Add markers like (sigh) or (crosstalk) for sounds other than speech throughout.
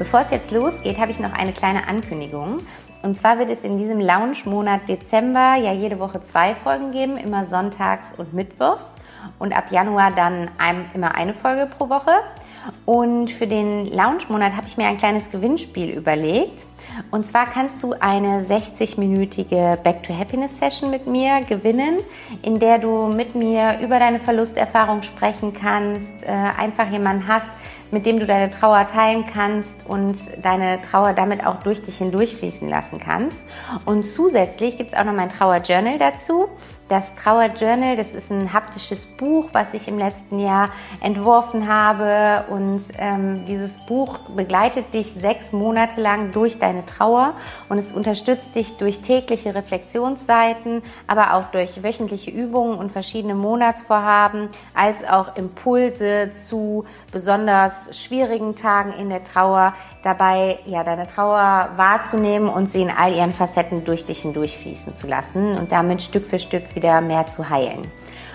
Bevor es jetzt losgeht, habe ich noch eine kleine Ankündigung. Und zwar wird es in diesem Lounge-Monat Dezember ja jede Woche zwei Folgen geben, immer sonntags und mittwochs. Und ab Januar dann ein, immer eine Folge pro Woche. Und für den Lounge-Monat habe ich mir ein kleines Gewinnspiel überlegt. Und zwar kannst du eine 60-minütige Back to Happiness Session mit mir gewinnen, in der du mit mir über deine Verlusterfahrung sprechen kannst, äh, einfach jemanden hast, mit dem du deine Trauer teilen kannst und deine Trauer damit auch durch dich hindurchfließen lassen kannst. Und zusätzlich gibt es auch noch mein Trauer-Journal dazu. Das Trauer Journal, das ist ein haptisches Buch, was ich im letzten Jahr entworfen habe. Und ähm, dieses Buch begleitet dich sechs Monate lang durch deine Trauer und es unterstützt dich durch tägliche Reflexionsseiten, aber auch durch wöchentliche Übungen und verschiedene Monatsvorhaben, als auch Impulse zu besonders schwierigen Tagen in der Trauer, dabei ja deine Trauer wahrzunehmen und sie in all ihren Facetten durch dich hindurchfließen zu lassen und damit Stück für Stück wieder mehr zu heilen.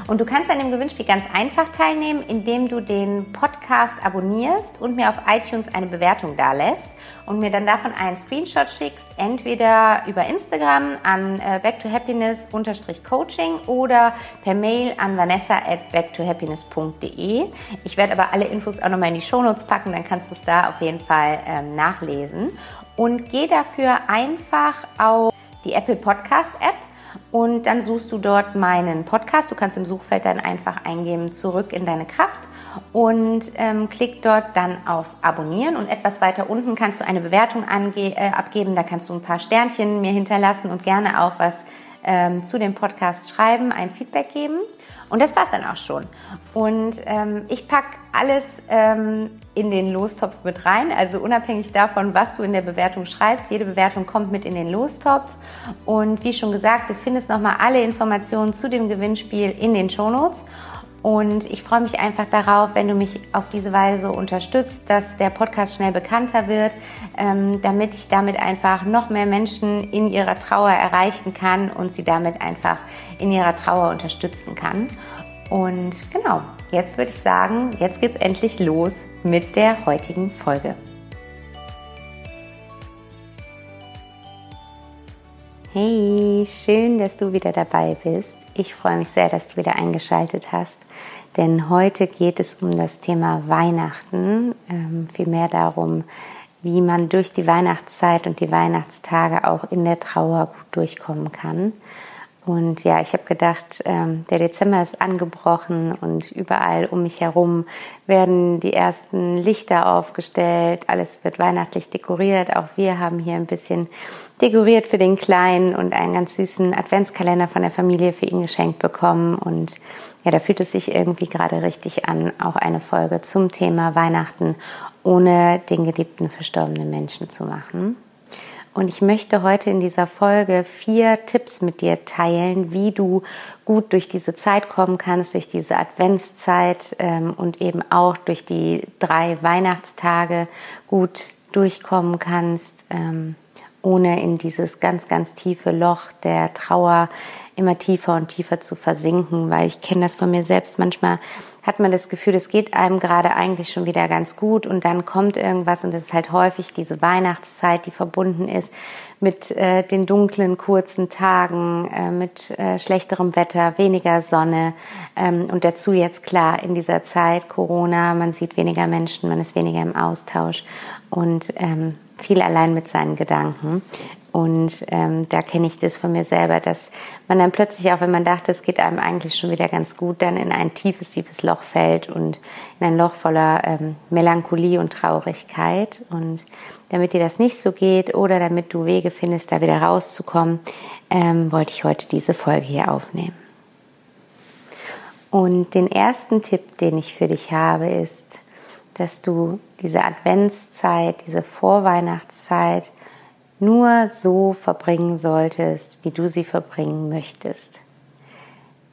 Und du kannst an dem Gewinnspiel ganz einfach teilnehmen, indem du den Podcast abonnierst und mir auf iTunes eine Bewertung dalässt und mir dann davon einen Screenshot schickst, entweder über Instagram an äh, backtohappiness-coaching oder per Mail an vanessa at backtohappiness.de. Ich werde aber alle Infos auch nochmal in die Shownotes packen, dann kannst du es da auf jeden Fall ähm, nachlesen. Und geh dafür einfach auf die Apple Podcast App und dann suchst du dort meinen Podcast. Du kannst im Suchfeld dann einfach eingeben, zurück in deine Kraft und ähm, klick dort dann auf Abonnieren und etwas weiter unten kannst du eine Bewertung äh, abgeben. Da kannst du ein paar Sternchen mir hinterlassen und gerne auch was ähm, zu dem Podcast schreiben, ein Feedback geben. Und das war's dann auch schon. Und ähm, ich pack alles ähm, in den Lostopf mit rein. Also unabhängig davon, was du in der Bewertung schreibst, jede Bewertung kommt mit in den Lostopf. Und wie schon gesagt, du findest nochmal alle Informationen zu dem Gewinnspiel in den Shownotes. Und ich freue mich einfach darauf, wenn du mich auf diese Weise unterstützt, dass der Podcast schnell bekannter wird, ähm, damit ich damit einfach noch mehr Menschen in ihrer Trauer erreichen kann und sie damit einfach in ihrer Trauer unterstützen kann. Und genau, jetzt würde ich sagen, jetzt geht's endlich los mit der heutigen Folge. Hey, schön, dass du wieder dabei bist. Ich freue mich sehr, dass du wieder eingeschaltet hast, denn heute geht es um das Thema Weihnachten, ähm, vielmehr darum, wie man durch die Weihnachtszeit und die Weihnachtstage auch in der Trauer gut durchkommen kann. Und ja, ich habe gedacht, ähm, der Dezember ist angebrochen und überall um mich herum werden die ersten Lichter aufgestellt, alles wird weihnachtlich dekoriert. Auch wir haben hier ein bisschen dekoriert für den Kleinen und einen ganz süßen Adventskalender von der Familie für ihn geschenkt bekommen. Und ja, da fühlt es sich irgendwie gerade richtig an, auch eine Folge zum Thema Weihnachten ohne den geliebten verstorbenen Menschen zu machen. Und ich möchte heute in dieser Folge vier Tipps mit dir teilen, wie du gut durch diese Zeit kommen kannst, durch diese Adventszeit ähm, und eben auch durch die drei Weihnachtstage gut durchkommen kannst, ähm, ohne in dieses ganz, ganz tiefe Loch der Trauer immer tiefer und tiefer zu versinken, weil ich kenne das von mir selbst. Manchmal hat man das Gefühl, es geht einem gerade eigentlich schon wieder ganz gut und dann kommt irgendwas und es ist halt häufig diese Weihnachtszeit, die verbunden ist mit äh, den dunklen, kurzen Tagen, äh, mit äh, schlechterem Wetter, weniger Sonne ähm, und dazu jetzt klar in dieser Zeit Corona, man sieht weniger Menschen, man ist weniger im Austausch und ähm, viel allein mit seinen Gedanken. Und ähm, da kenne ich das von mir selber, dass man dann plötzlich, auch wenn man dachte, es geht einem eigentlich schon wieder ganz gut, dann in ein tiefes, tiefes Loch fällt und in ein Loch voller ähm, Melancholie und Traurigkeit. Und damit dir das nicht so geht oder damit du Wege findest, da wieder rauszukommen, ähm, wollte ich heute diese Folge hier aufnehmen. Und den ersten Tipp, den ich für dich habe, ist, dass du diese Adventszeit, diese Vorweihnachtszeit nur so verbringen solltest, wie du sie verbringen möchtest.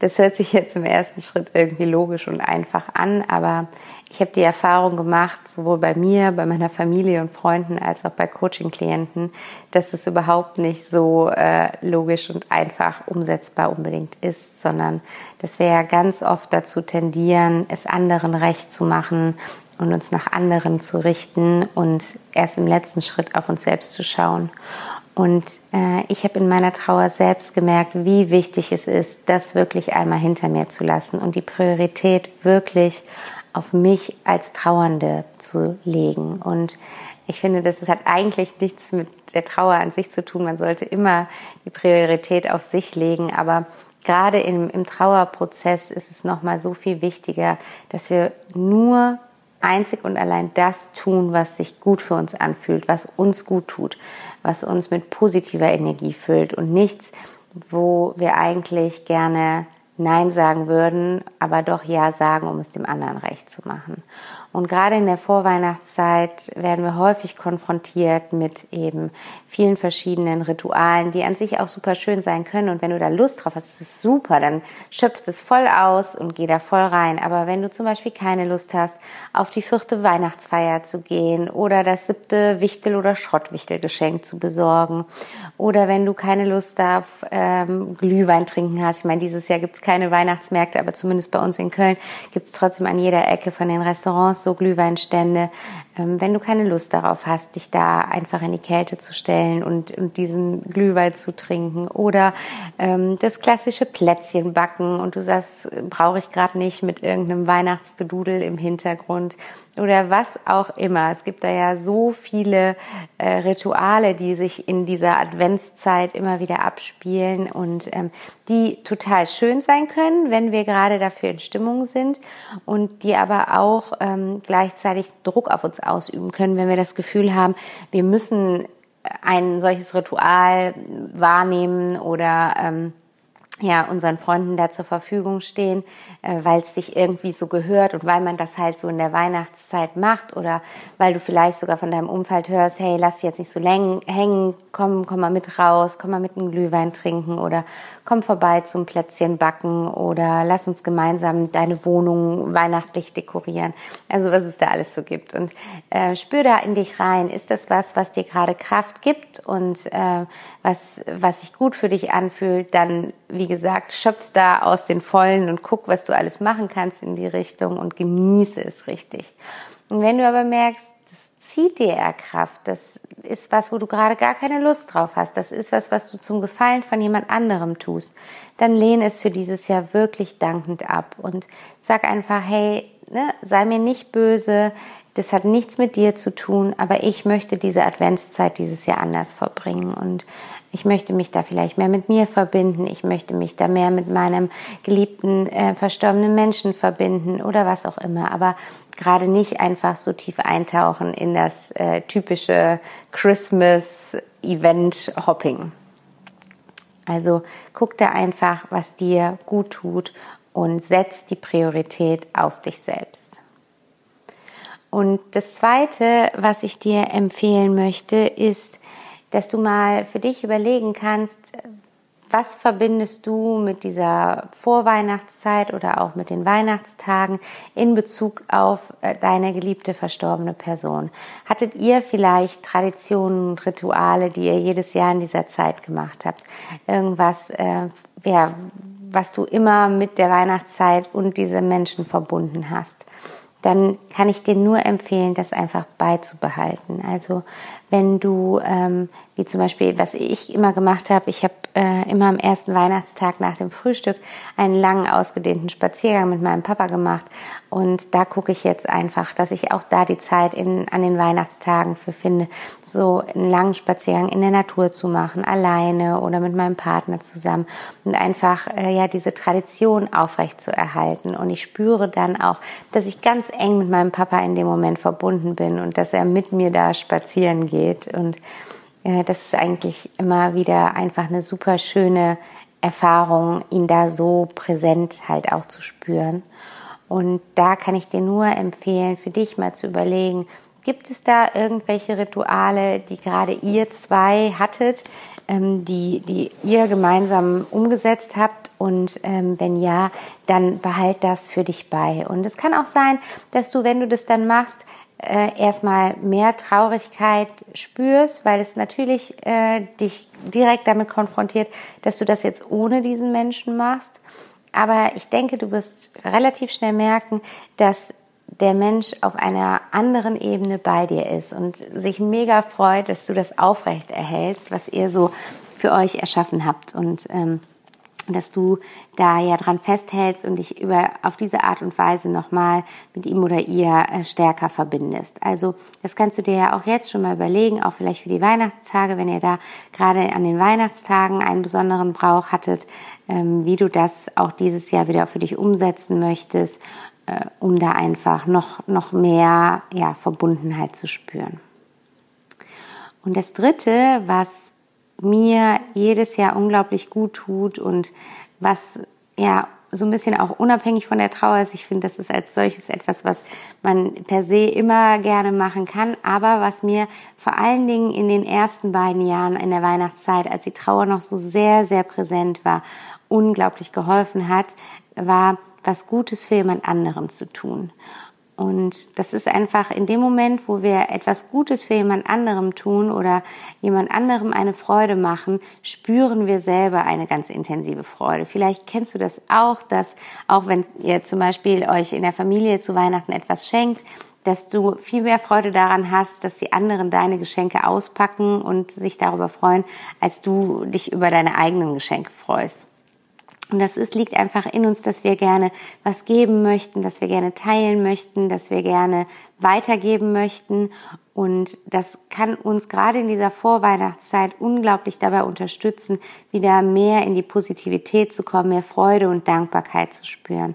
Das hört sich jetzt im ersten Schritt irgendwie logisch und einfach an, aber ich habe die Erfahrung gemacht, sowohl bei mir, bei meiner Familie und Freunden als auch bei Coaching-Klienten, dass es überhaupt nicht so äh, logisch und einfach umsetzbar unbedingt ist, sondern dass wir ja ganz oft dazu tendieren, es anderen recht zu machen und uns nach anderen zu richten und erst im letzten Schritt auf uns selbst zu schauen. Und äh, ich habe in meiner Trauer selbst gemerkt, wie wichtig es ist, das wirklich einmal hinter mir zu lassen und die Priorität wirklich auf mich als Trauernde zu legen. Und ich finde, das hat eigentlich nichts mit der Trauer an sich zu tun. Man sollte immer die Priorität auf sich legen, aber gerade im, im Trauerprozess ist es nochmal so viel wichtiger, dass wir nur einzig und allein das tun, was sich gut für uns anfühlt, was uns gut tut, was uns mit positiver Energie füllt und nichts, wo wir eigentlich gerne Nein sagen würden, aber doch Ja sagen, um es dem anderen recht zu machen. Und gerade in der Vorweihnachtszeit werden wir häufig konfrontiert mit eben vielen verschiedenen Ritualen, die an sich auch super schön sein können. Und wenn du da Lust drauf hast, ist es super, dann schöpft es voll aus und geh da voll rein. Aber wenn du zum Beispiel keine Lust hast, auf die vierte Weihnachtsfeier zu gehen oder das siebte Wichtel- oder Schrottwichtelgeschenk zu besorgen oder wenn du keine Lust auf ähm, Glühwein trinken hast. Ich meine, dieses Jahr gibt es keine Weihnachtsmärkte, aber zumindest bei uns in Köln gibt es trotzdem an jeder Ecke von den Restaurants so Glühweinstände. Ähm, wenn du keine Lust darauf hast, dich da einfach in die Kälte zu stellen und, und diesen Glühwein zu trinken. Oder ähm, das klassische Plätzchen backen. Und du sagst, brauche ich gerade nicht mit irgendeinem Weihnachtsgedudel im Hintergrund. Oder was auch immer. Es gibt da ja so viele äh, Rituale, die sich in dieser Adventszeit immer wieder abspielen und ähm, die total schön sein können, wenn wir gerade dafür in Stimmung sind und die aber auch ähm, gleichzeitig Druck auf uns ausüben können, wenn wir das Gefühl haben, wir müssen ein solches Ritual wahrnehmen oder ähm, ja, unseren Freunden da zur Verfügung stehen, äh, weil es sich irgendwie so gehört und weil man das halt so in der Weihnachtszeit macht oder weil du vielleicht sogar von deinem Umfeld hörst, hey, lass dich jetzt nicht so hängen, komm, komm mal mit raus, komm mal mit einem Glühwein trinken oder komm vorbei zum Plätzchen backen oder lass uns gemeinsam deine Wohnung weihnachtlich dekorieren. Also was es da alles so gibt. Und äh, spür da in dich rein. Ist das was, was dir gerade Kraft gibt und äh, was, was sich gut für dich anfühlt? Dann, wie gesagt, schöpf da aus den Vollen und guck, was du alles machen kannst in die Richtung und genieße es richtig. Und wenn du aber merkst, zieht dir eher Kraft. Das ist was, wo du gerade gar keine Lust drauf hast. Das ist was, was du zum Gefallen von jemand anderem tust. Dann lehne es für dieses Jahr wirklich dankend ab und sag einfach, hey, ne, sei mir nicht böse. Das hat nichts mit dir zu tun, aber ich möchte diese Adventszeit dieses Jahr anders verbringen und ich möchte mich da vielleicht mehr mit mir verbinden. Ich möchte mich da mehr mit meinem geliebten, äh, verstorbenen Menschen verbinden oder was auch immer. Aber gerade nicht einfach so tief eintauchen in das äh, typische Christmas-Event-Hopping. Also guck da einfach, was dir gut tut und setz die Priorität auf dich selbst. Und das Zweite, was ich dir empfehlen möchte, ist, dass du mal für dich überlegen kannst, was verbindest du mit dieser Vorweihnachtszeit oder auch mit den Weihnachtstagen in Bezug auf äh, deine geliebte verstorbene Person? Hattet ihr vielleicht Traditionen und Rituale, die ihr jedes Jahr in dieser Zeit gemacht habt? Irgendwas, äh, ja, was du immer mit der Weihnachtszeit und diesen Menschen verbunden hast? dann kann ich dir nur empfehlen, das einfach beizubehalten. Also wenn du, ähm, wie zum Beispiel, was ich immer gemacht habe, ich habe äh, immer am ersten Weihnachtstag nach dem Frühstück einen langen, ausgedehnten Spaziergang mit meinem Papa gemacht Und da gucke ich jetzt einfach, dass ich auch da die Zeit in, an den Weihnachtstagen für finde, so einen langen Spaziergang in der Natur zu machen, alleine oder mit meinem Partner zusammen und einfach äh, ja diese Tradition aufrecht zu erhalten. Und ich spüre dann auch, dass ich ganz eng mit meinem Papa in dem Moment verbunden bin und dass er mit mir da spazieren geht. Und äh, das ist eigentlich immer wieder einfach eine super schöne Erfahrung, ihn da so präsent halt auch zu spüren. Und da kann ich dir nur empfehlen, für dich mal zu überlegen, gibt es da irgendwelche Rituale, die gerade ihr zwei hattet, ähm, die, die ihr gemeinsam umgesetzt habt? Und ähm, wenn ja, dann behalt das für dich bei. Und es kann auch sein, dass du, wenn du das dann machst, äh, erstmal mehr Traurigkeit spürst, weil es natürlich äh, dich direkt damit konfrontiert, dass du das jetzt ohne diesen Menschen machst. Aber ich denke, du wirst relativ schnell merken, dass der Mensch auf einer anderen Ebene bei dir ist und sich mega freut, dass du das aufrecht erhältst, was ihr so für euch erschaffen habt und ähm, dass du da ja dran festhältst und dich über auf diese Art und Weise nochmal mit ihm oder ihr äh, stärker verbindest. Also das kannst du dir ja auch jetzt schon mal überlegen, auch vielleicht für die Weihnachtstage, wenn ihr da gerade an den Weihnachtstagen einen besonderen Brauch hattet, ähm, wie du das auch dieses Jahr wieder für dich umsetzen möchtest, äh, um da einfach noch, noch mehr ja, Verbundenheit zu spüren. Und das Dritte, was mir jedes Jahr unglaublich gut tut und was ja so ein bisschen auch unabhängig von der Trauer ist. Ich finde, das ist als solches etwas, was man per se immer gerne machen kann, aber was mir vor allen Dingen in den ersten beiden Jahren in der Weihnachtszeit, als die Trauer noch so sehr, sehr präsent war unglaublich geholfen hat, war, was Gutes für jemand anderem zu tun. Und das ist einfach in dem Moment, wo wir etwas Gutes für jemand anderem tun oder jemand anderem eine Freude machen, spüren wir selber eine ganz intensive Freude. Vielleicht kennst du das auch, dass auch wenn ihr zum Beispiel euch in der Familie zu Weihnachten etwas schenkt, dass du viel mehr Freude daran hast, dass die anderen deine Geschenke auspacken und sich darüber freuen, als du dich über deine eigenen Geschenke freust. Und das ist, liegt einfach in uns, dass wir gerne was geben möchten, dass wir gerne teilen möchten, dass wir gerne weitergeben möchten. Und das kann uns gerade in dieser Vorweihnachtszeit unglaublich dabei unterstützen, wieder mehr in die Positivität zu kommen, mehr Freude und Dankbarkeit zu spüren.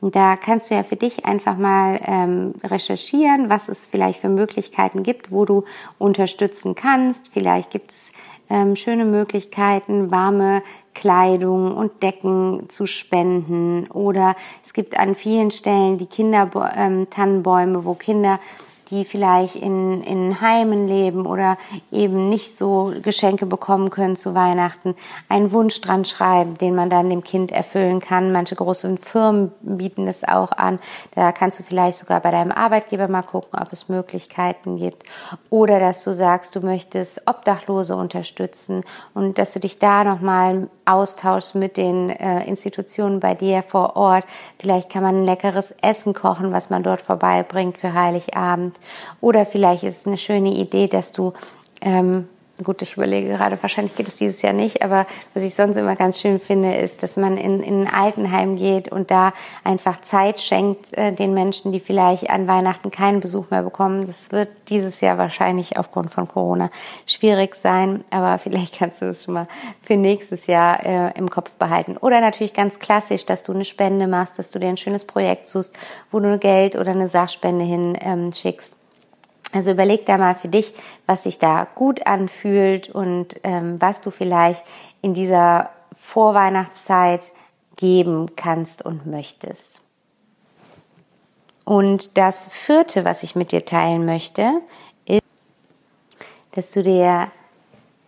Und da kannst du ja für dich einfach mal ähm, recherchieren, was es vielleicht für Möglichkeiten gibt, wo du unterstützen kannst. Vielleicht gibt es ähm, schöne Möglichkeiten, warme Kleidung und Decken zu spenden. Oder es gibt an vielen Stellen die Kindertannenbäume, ähm, wo Kinder die vielleicht in, in Heimen leben oder eben nicht so Geschenke bekommen können zu Weihnachten, einen Wunsch dran schreiben, den man dann dem Kind erfüllen kann. Manche große Firmen bieten das auch an. Da kannst du vielleicht sogar bei deinem Arbeitgeber mal gucken, ob es Möglichkeiten gibt. Oder dass du sagst, du möchtest Obdachlose unterstützen und dass du dich da nochmal austauschst mit den äh, Institutionen bei dir vor Ort. Vielleicht kann man ein leckeres Essen kochen, was man dort vorbeibringt für Heiligabend. Oder vielleicht ist es eine schöne Idee, dass du ähm, gut, ich überlege gerade, wahrscheinlich geht es dieses Jahr nicht, aber was ich sonst immer ganz schön finde, ist, dass man in, in ein Altenheim geht und da einfach Zeit schenkt äh, den Menschen, die vielleicht an Weihnachten keinen Besuch mehr bekommen. Das wird dieses Jahr wahrscheinlich aufgrund von Corona schwierig sein, aber (laughs) vielleicht kannst du es schon mal für nächstes Jahr äh, im Kopf behalten. Oder natürlich ganz klassisch, dass du eine Spende machst, dass du dir ein schönes Projekt suchst, wo du Geld oder eine Sachspende hin ähm, schickst also überleg da mal für dich, was sich da gut anfühlt und ähm, was du vielleicht in dieser Vorweihnachtszeit geben kannst und möchtest. Und das vierte, was ich mit dir teilen möchte, ist, dass du dir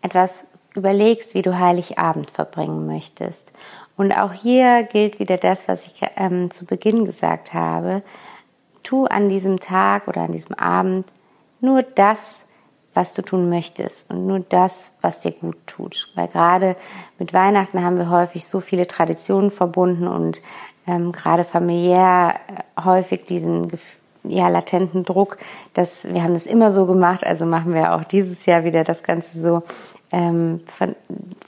etwas überlegst, wie du Heiligabend verbringen möchtest. Und auch hier gilt wieder das, was ich ähm, zu Beginn gesagt habe. Tu an diesem Tag oder an diesem Abend nur das, was du tun möchtest und nur das, was dir gut tut. Weil gerade mit Weihnachten haben wir häufig so viele Traditionen verbunden und ähm, gerade familiär äh, häufig diesen ja, latenten Druck, dass wir haben das immer so gemacht, also machen wir auch dieses Jahr wieder das Ganze so. Ähm,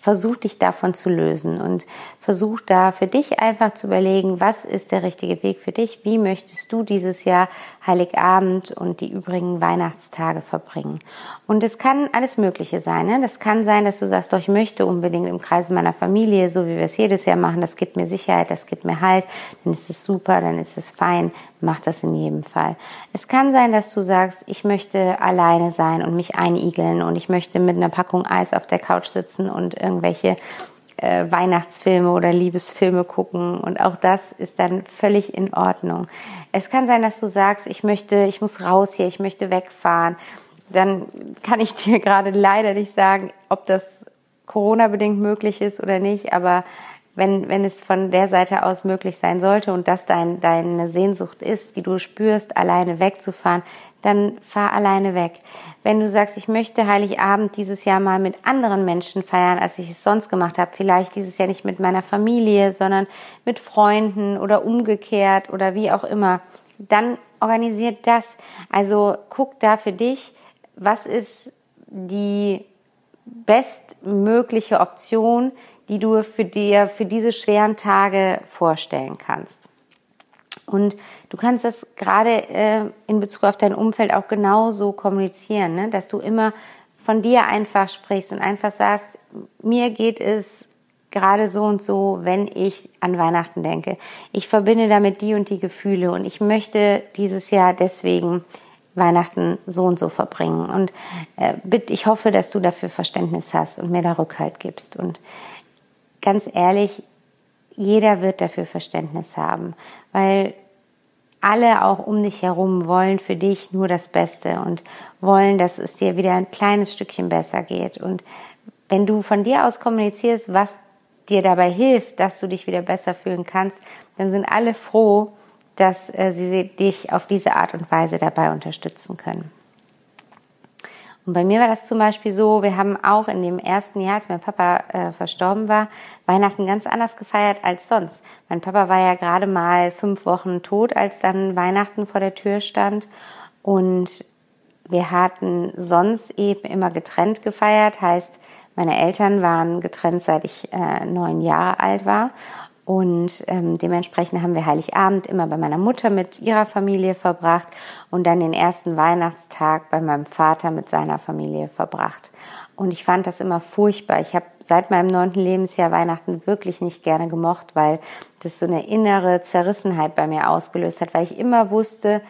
versuch dich davon zu lösen und versuch da für dich einfach zu überlegen, was ist der richtige Weg für dich, wie möchtest du dieses Jahr Heiligabend und die übrigen Weihnachtstage verbringen. Und es kann alles Mögliche sein. Ne? Das kann sein, dass du sagst, doch, ich möchte unbedingt im Kreis meiner Familie, so wie wir es jedes Jahr machen, das gibt mir Sicherheit, das gibt mir Halt, dann ist es super, dann ist es fein, mach das in jedem Fall. Es kann sein, dass du sagst, ich möchte alleine sein und mich einigeln und ich möchte mit einer Packung Eis auf der Couch sitzen und irgendwelche äh, Weihnachtsfilme oder Liebesfilme gucken und auch das ist dann völlig in Ordnung. Es kann sein, dass du sagst, ich möchte, ich muss raus hier, ich möchte wegfahren. Dann kann ich (laughs) dir gerade leider nicht sagen, ob das Corona bedingt möglich ist oder nicht, aber wenn, wenn es von der Seite aus möglich sein sollte und das dein, deine Sehnsucht ist, die du spürst, alleine wegzufahren, dann fahr alleine weg. Wenn du sagst, ich möchte Heiligabend dieses Jahr mal mit anderen Menschen feiern, als ich es sonst gemacht habe, vielleicht dieses Jahr nicht mit meiner Familie, sondern mit Freunden oder umgekehrt oder wie auch immer, dann organisiert das. Also guck da für dich, was ist die bestmögliche Option, die du für dir für diese schweren Tage vorstellen kannst. Und du kannst das gerade äh, in Bezug auf dein Umfeld auch genauso kommunizieren, ne? dass du immer von dir einfach sprichst und einfach sagst, mir geht es gerade so und so, wenn ich an Weihnachten denke. Ich verbinde damit die und die Gefühle und ich möchte dieses Jahr deswegen Weihnachten so und so verbringen. Und äh, bitte, ich hoffe, dass du dafür Verständnis hast und mir da Rückhalt gibst. Und ganz ehrlich, jeder wird dafür Verständnis haben, weil alle auch um dich herum wollen für dich nur das Beste und wollen, dass es dir wieder ein kleines Stückchen besser geht. Und wenn du von dir aus kommunizierst, was dir dabei hilft, dass du dich wieder besser fühlen kannst, dann sind alle froh, dass äh, sie dich auf diese Art und Weise dabei unterstützen können. Und bei mir war das zum Beispiel so, wir haben auch in dem ersten Jahr, als mein Papa äh, verstorben war, Weihnachten ganz anders gefeiert als sonst. Mein Papa war ja gerade mal fünf Wochen tot, als dann Weihnachten vor der Tür stand. Und wir hatten sonst eben immer getrennt gefeiert, heißt, meine Eltern waren getrennt, seit ich äh, neun Jahre alt war. Und ähm, dementsprechend haben wir Heiligabend immer bei meiner Mutter mit ihrer Familie verbracht und dann den ersten Weihnachtstag bei meinem Vater mit seiner Familie verbracht. Und ich fand das immer furchtbar. Ich habe seit meinem neunten Lebensjahr Weihnachten wirklich nicht gerne gemocht, weil das so eine innere Zerrissenheit bei mir ausgelöst hat, weil ich immer wusste,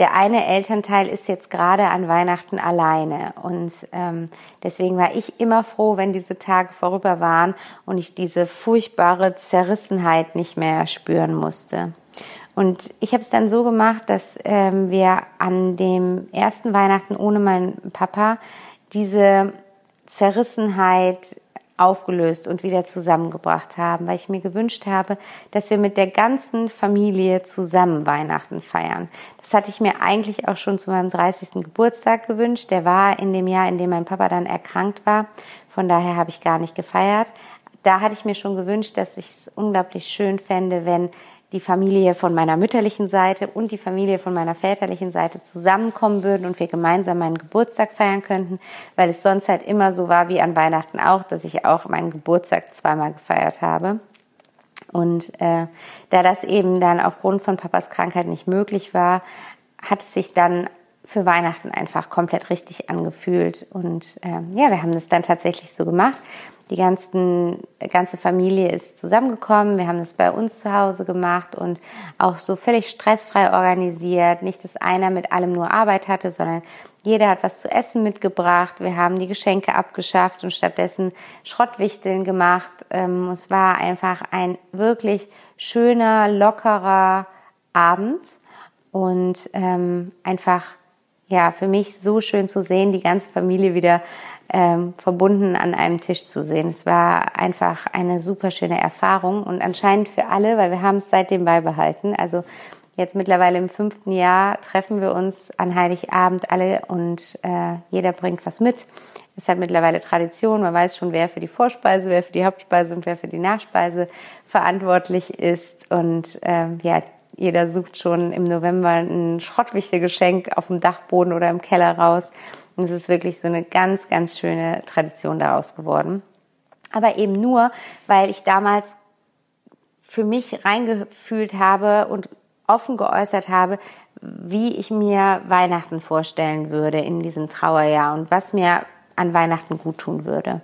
der eine Elternteil ist jetzt gerade an Weihnachten alleine. Und ähm, deswegen war ich immer froh, wenn diese Tage vorüber waren und ich diese furchtbare Zerrissenheit nicht mehr spüren musste. Und ich habe es dann so gemacht, dass ähm, wir an dem ersten Weihnachten ohne meinen Papa diese Zerrissenheit aufgelöst und wieder zusammengebracht haben, weil ich mir gewünscht habe, dass wir mit der ganzen Familie zusammen Weihnachten feiern. Das hatte ich mir eigentlich auch schon zu meinem 30. Geburtstag gewünscht. Der war in dem Jahr, in dem mein Papa dann erkrankt war. Von daher habe ich gar nicht gefeiert. Da hatte ich mir schon gewünscht, dass ich es unglaublich schön fände, wenn die Familie von meiner mütterlichen Seite und die Familie von meiner väterlichen Seite zusammenkommen würden und wir gemeinsam meinen Geburtstag feiern könnten, weil es sonst halt immer so war wie an Weihnachten auch, dass ich auch meinen Geburtstag zweimal gefeiert habe. Und äh, da das eben dann aufgrund von Papas Krankheit nicht möglich war, hat es sich dann für Weihnachten einfach komplett richtig angefühlt. Und äh, ja, wir haben das dann tatsächlich so gemacht. Die ganzen, ganze Familie ist zusammengekommen. Wir haben das bei uns zu Hause gemacht und auch so völlig stressfrei organisiert. Nicht, dass einer mit allem nur Arbeit hatte, sondern jeder hat was zu essen mitgebracht. Wir haben die Geschenke abgeschafft und stattdessen Schrottwichteln gemacht. Ähm, es war einfach ein wirklich schöner, lockerer Abend und ähm, einfach ja für mich so schön zu sehen, die ganze Familie wieder ähm, verbunden an einem Tisch zu sehen. Es war einfach eine super schöne Erfahrung und anscheinend für alle, weil wir haben es seitdem beibehalten. Also jetzt mittlerweile im fünften Jahr treffen wir uns an Heiligabend alle und äh, jeder bringt was mit. Es hat mittlerweile Tradition. Man weiß schon, wer für die Vorspeise, wer für die Hauptspeise und wer für die Nachspeise verantwortlich ist. Und ähm, ja, jeder sucht schon im November ein Schrottwichtelgeschenk auf dem Dachboden oder im Keller raus. Und es ist wirklich so eine ganz, ganz schöne Tradition daraus geworden. Aber eben nur, weil ich damals für mich reingefühlt habe und offen geäußert habe, wie ich mir Weihnachten vorstellen würde in diesem Trauerjahr und was mir an Weihnachten gut tun würde.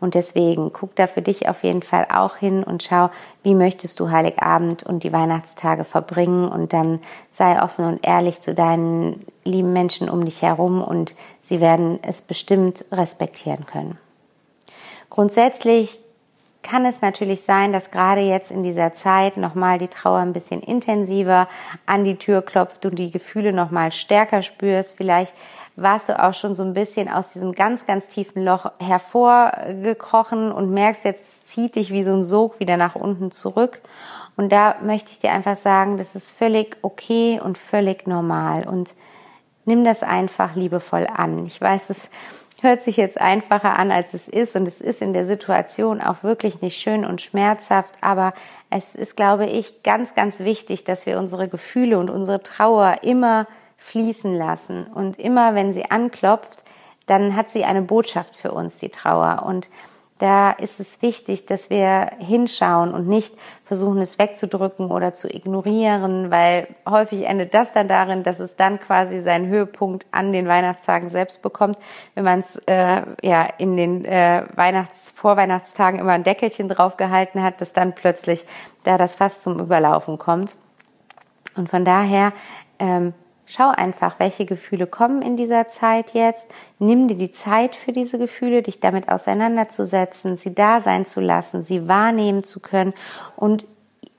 Und deswegen guck da für dich auf jeden Fall auch hin und schau, wie möchtest du Heiligabend und die Weihnachtstage verbringen und dann sei offen und ehrlich zu deinen lieben Menschen um dich herum und sie werden es bestimmt respektieren können. Grundsätzlich kann es natürlich sein, dass gerade jetzt in dieser Zeit nochmal die Trauer ein bisschen intensiver an die Tür klopft und die Gefühle nochmal stärker spürst. Vielleicht warst du auch schon so ein bisschen aus diesem ganz, ganz tiefen Loch hervorgekrochen und merkst jetzt, zieht dich wie so ein Sog wieder nach unten zurück. Und da möchte ich dir einfach sagen, das ist völlig okay und völlig normal und nimm das einfach liebevoll an. Ich weiß, es hört sich jetzt einfacher an, als es ist und es ist in der Situation auch wirklich nicht schön und schmerzhaft, aber es ist, glaube ich, ganz, ganz wichtig, dass wir unsere Gefühle und unsere Trauer immer fließen lassen. Und immer wenn sie anklopft, dann hat sie eine Botschaft für uns, die Trauer. Und da ist es wichtig, dass wir hinschauen und nicht versuchen, es wegzudrücken oder zu ignorieren, weil häufig endet das dann darin, dass es dann quasi seinen Höhepunkt an den Weihnachtstagen selbst bekommt, wenn man es äh, ja in den äh, Weihnachts Vorweihnachtstagen immer ein Deckelchen draufgehalten hat, dass dann plötzlich da das fast zum Überlaufen kommt. Und von daher ähm, Schau einfach, welche Gefühle kommen in dieser Zeit jetzt. Nimm dir die Zeit für diese Gefühle, dich damit auseinanderzusetzen, sie da sein zu lassen, sie wahrnehmen zu können und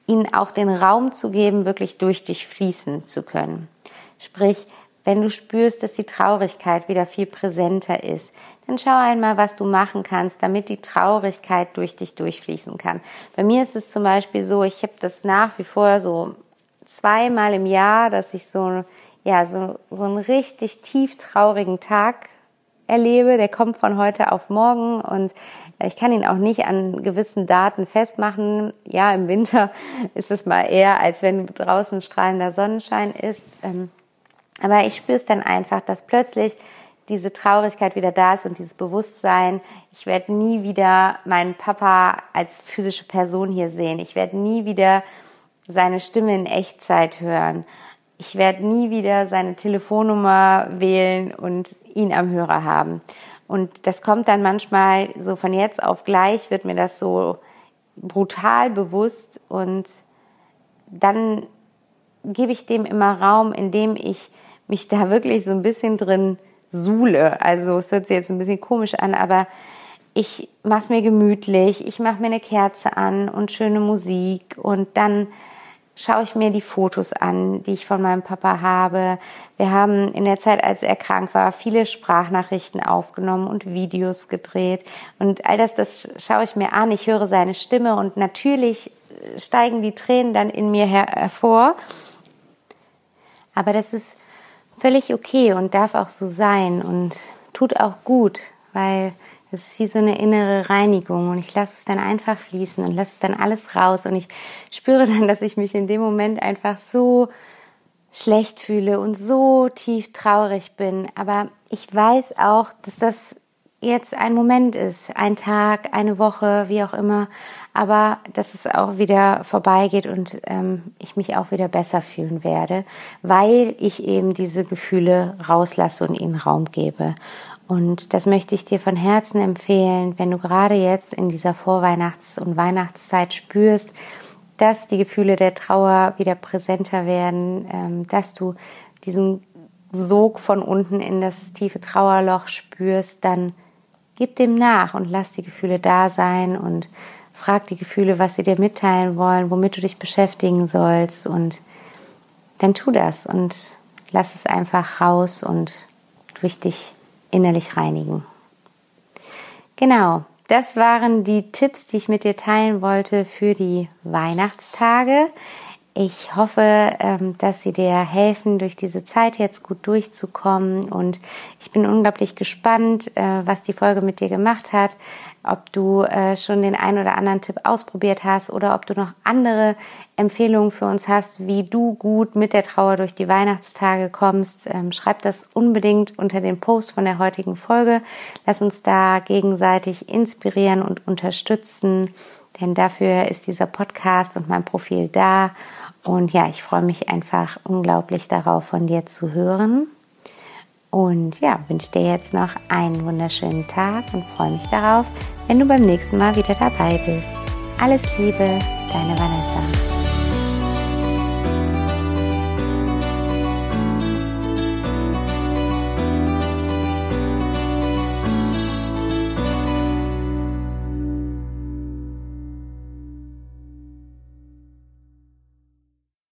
ihnen auch den Raum zu geben, wirklich durch dich fließen zu können. Sprich, wenn du spürst, dass die Traurigkeit wieder viel präsenter ist, dann schau einmal, was du machen kannst, damit die Traurigkeit durch dich durchfließen kann. Bei mir ist es zum Beispiel so, ich habe das nach wie vor so zweimal im Jahr, dass ich so ja, so, so einen richtig tief traurigen Tag erlebe. Der kommt von heute auf morgen und ich kann ihn auch nicht an gewissen Daten festmachen. Ja, im Winter (laughs) ist es mal eher, als wenn draußen strahlender Sonnenschein ist. Ähm, aber ich spüre es dann einfach, dass plötzlich diese Traurigkeit wieder da ist und dieses Bewusstsein, ich werde nie wieder meinen Papa als physische Person hier sehen. Ich werde nie wieder seine Stimme in Echtzeit hören ich werde nie wieder seine Telefonnummer wählen und ihn am Hörer haben. Und das kommt dann manchmal so von jetzt auf gleich, wird mir das so brutal bewusst und dann gebe ich dem immer Raum, indem ich mich da wirklich so ein bisschen drin suhle. Also es hört sich jetzt ein bisschen komisch an, aber ich mache es mir gemütlich, ich mache mir eine Kerze an und schöne Musik und dann schaue ich mir die Fotos an, die ich von meinem Papa habe. Wir haben in der Zeit, als er krank war, viele Sprachnachrichten aufgenommen und Videos gedreht. Und all das, das schaue ich mir an. Ich höre seine Stimme und natürlich steigen die Tränen dann in mir hervor. Aber das ist völlig okay und darf auch so sein und tut auch gut, weil das ist wie so eine innere Reinigung und ich lasse es dann einfach fließen und lasse es dann alles raus und ich spüre dann, dass ich mich in dem Moment einfach so schlecht fühle und so tief traurig bin. Aber ich weiß auch, dass das jetzt ein Moment ist, ein Tag, eine Woche, wie auch immer, aber dass es auch wieder vorbeigeht und ähm, ich mich auch wieder besser fühlen werde, weil ich eben diese Gefühle rauslasse und ihnen Raum gebe. Und das möchte ich dir von Herzen empfehlen, wenn du gerade jetzt in dieser Vorweihnachts- und Weihnachtszeit spürst, dass die Gefühle der Trauer wieder präsenter werden, ähm, dass du diesen Sog von unten in das tiefe Trauerloch spürst, dann gib dem nach und lass die Gefühle da sein und frag die Gefühle, was sie dir mitteilen wollen, womit du dich beschäftigen sollst und dann tu das und lass es einfach raus und durch dich innerlich reinigen. Genau, das waren die Tipps, die ich mit dir teilen wollte für die Weihnachtstage. Ich hoffe, ähm, dass sie dir helfen, durch diese Zeit jetzt gut durchzukommen. Und ich bin unglaublich gespannt, äh, was die Folge mit dir gemacht hat. Ob du äh, schon den einen oder anderen Tipp ausprobiert hast oder ob du noch andere Empfehlungen für uns hast, wie du gut mit der Trauer durch die Weihnachtstage kommst. Ähm, schreib das unbedingt unter den Post von der heutigen Folge. Lass uns da gegenseitig inspirieren und unterstützen. Denn dafür ist dieser Podcast und mein Profil da. Und ja, ich freue mich einfach unglaublich darauf, von dir zu hören. Und ja, wünsche dir jetzt noch einen wunderschönen Tag und freue mich darauf, wenn du beim nächsten Mal wieder dabei bist. Alles Liebe, deine Vanessa.